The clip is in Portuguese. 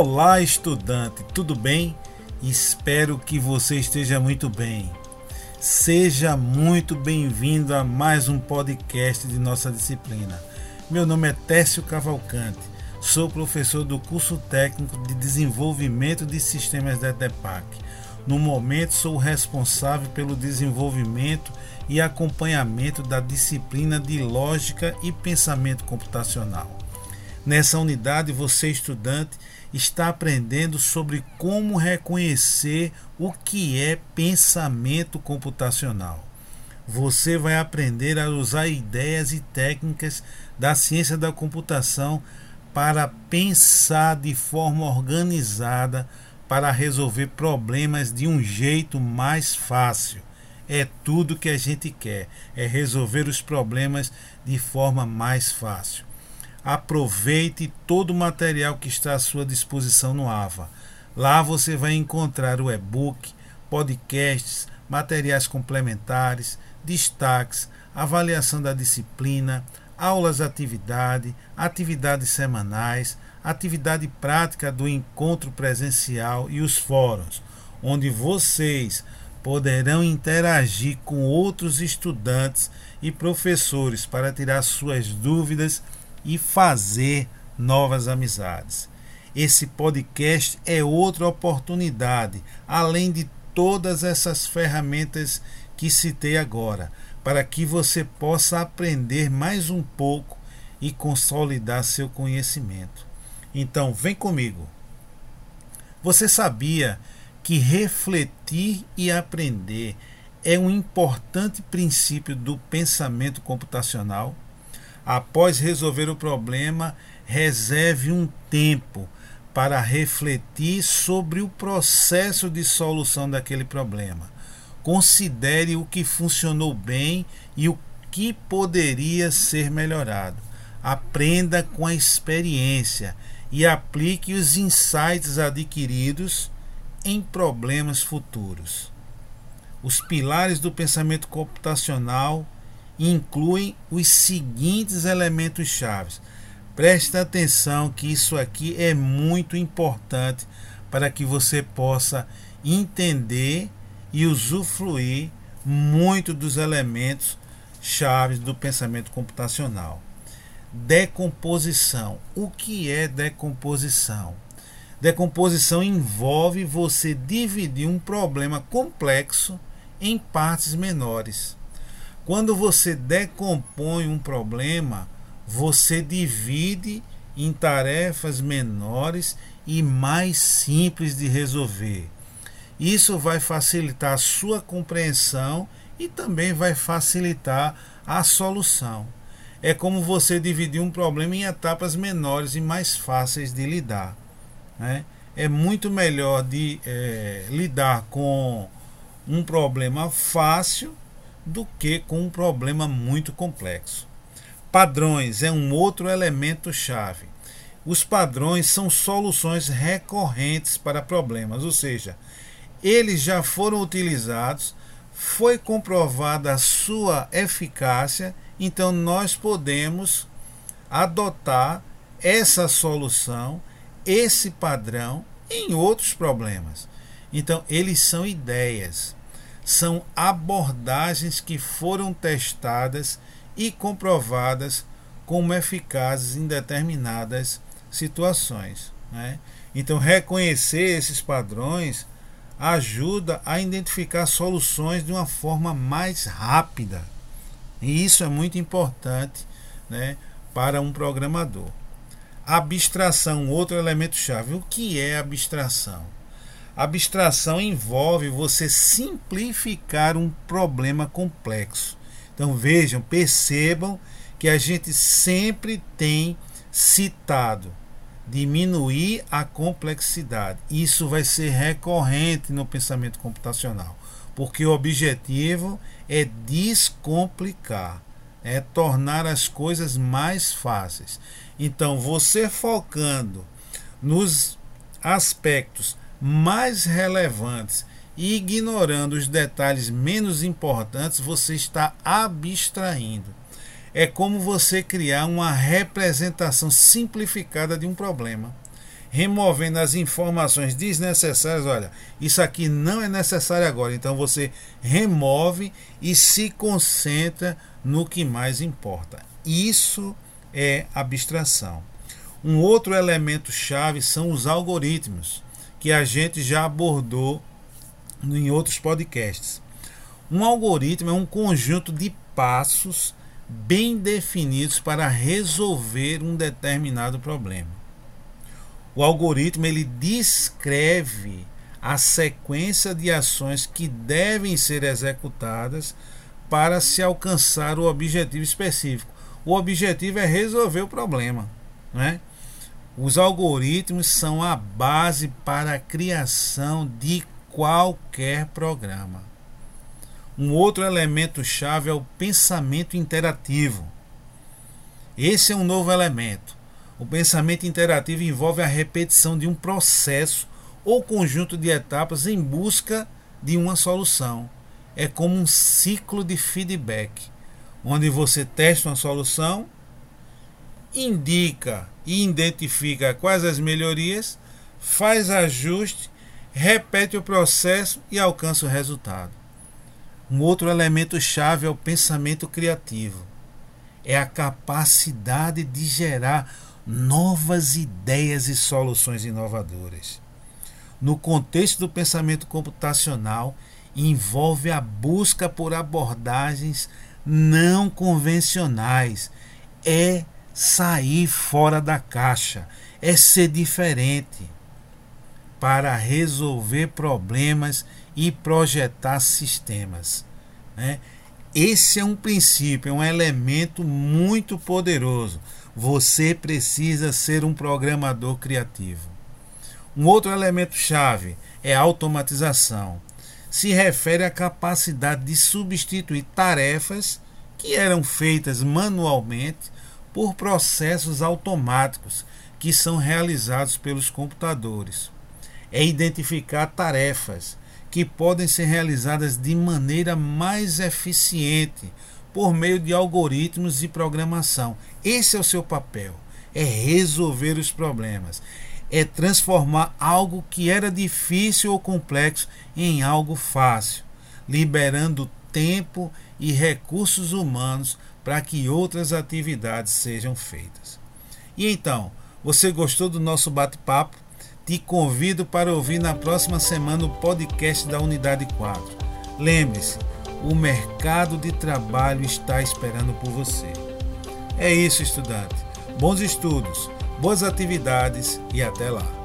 Olá, estudante, tudo bem? Espero que você esteja muito bem. Seja muito bem-vindo a mais um podcast de nossa disciplina. Meu nome é Técio Cavalcante, sou professor do curso técnico de desenvolvimento de sistemas da ETEPAC. No momento, sou responsável pelo desenvolvimento e acompanhamento da disciplina de lógica e pensamento computacional. Nessa unidade, você, estudante, está aprendendo sobre como reconhecer o que é pensamento computacional. Você vai aprender a usar ideias e técnicas da ciência da computação para pensar de forma organizada para resolver problemas de um jeito mais fácil. É tudo que a gente quer, é resolver os problemas de forma mais fácil. Aproveite todo o material que está à sua disposição no AVA. Lá você vai encontrar o e-book, podcasts, materiais complementares, destaques, avaliação da disciplina, aulas atividade, atividades semanais, atividade prática do encontro presencial e os fóruns, onde vocês poderão interagir com outros estudantes e professores para tirar suas dúvidas e fazer novas amizades. Esse podcast é outra oportunidade, além de todas essas ferramentas que citei agora, para que você possa aprender mais um pouco e consolidar seu conhecimento. Então, vem comigo. Você sabia que refletir e aprender é um importante princípio do pensamento computacional? Após resolver o problema, reserve um tempo para refletir sobre o processo de solução daquele problema. Considere o que funcionou bem e o que poderia ser melhorado. Aprenda com a experiência e aplique os insights adquiridos em problemas futuros. Os pilares do pensamento computacional incluem os seguintes elementos chaves. Preste atenção que isso aqui é muito importante para que você possa entender e usufruir muito dos elementos chaves do pensamento computacional. Decomposição. O que é decomposição? Decomposição envolve você dividir um problema complexo em partes menores. Quando você decompõe um problema, você divide em tarefas menores e mais simples de resolver. Isso vai facilitar a sua compreensão e também vai facilitar a solução. É como você dividir um problema em etapas menores e mais fáceis de lidar. Né? É muito melhor de é, lidar com um problema fácil do que com um problema muito complexo. Padrões é um outro elemento chave. Os padrões são soluções recorrentes para problemas, ou seja, eles já foram utilizados, foi comprovada a sua eficácia, então nós podemos adotar essa solução, esse padrão em outros problemas. Então, eles são ideias são abordagens que foram testadas e comprovadas como eficazes em determinadas situações. Né? Então, reconhecer esses padrões ajuda a identificar soluções de uma forma mais rápida. E isso é muito importante né, para um programador. Abstração, outro elemento chave. O que é abstração? Abstração envolve você simplificar um problema complexo. Então vejam, percebam que a gente sempre tem citado diminuir a complexidade. Isso vai ser recorrente no pensamento computacional, porque o objetivo é descomplicar, é tornar as coisas mais fáceis. Então, você focando nos aspectos mais relevantes e ignorando os detalhes menos importantes, você está abstraindo. É como você criar uma representação simplificada de um problema. removendo as informações desnecessárias. Olha, isso aqui não é necessário agora. Então você remove e se concentra no que mais importa. Isso é abstração. Um outro elemento chave são os algoritmos, que a gente já abordou em outros podcasts. Um algoritmo é um conjunto de passos bem definidos para resolver um determinado problema. O algoritmo ele descreve a sequência de ações que devem ser executadas para se alcançar o objetivo específico. O objetivo é resolver o problema. Né? Os algoritmos são a base para a criação de qualquer programa. Um outro elemento chave é o pensamento interativo. Esse é um novo elemento. O pensamento interativo envolve a repetição de um processo ou conjunto de etapas em busca de uma solução. É como um ciclo de feedback, onde você testa uma solução, indica e identifica quais as melhorias, faz ajuste, repete o processo e alcança o resultado. Um outro elemento chave é o pensamento criativo. É a capacidade de gerar novas ideias e soluções inovadoras. No contexto do pensamento computacional, envolve a busca por abordagens não convencionais. É sair fora da caixa, é ser diferente para resolver problemas e projetar sistemas. Né? Esse é um princípio, é um elemento muito poderoso. Você precisa ser um programador criativo. Um outro elemento chave é a automatização. Se refere à capacidade de substituir tarefas que eram feitas manualmente por processos automáticos que são realizados pelos computadores. É identificar tarefas que podem ser realizadas de maneira mais eficiente por meio de algoritmos e programação. Esse é o seu papel, é resolver os problemas, é transformar algo que era difícil ou complexo em algo fácil, liberando tempo e recursos humanos para que outras atividades sejam feitas. E então, você gostou do nosso bate-papo? Te convido para ouvir na próxima semana o podcast da Unidade 4. Lembre-se, o mercado de trabalho está esperando por você. É isso, estudante. Bons estudos, boas atividades e até lá.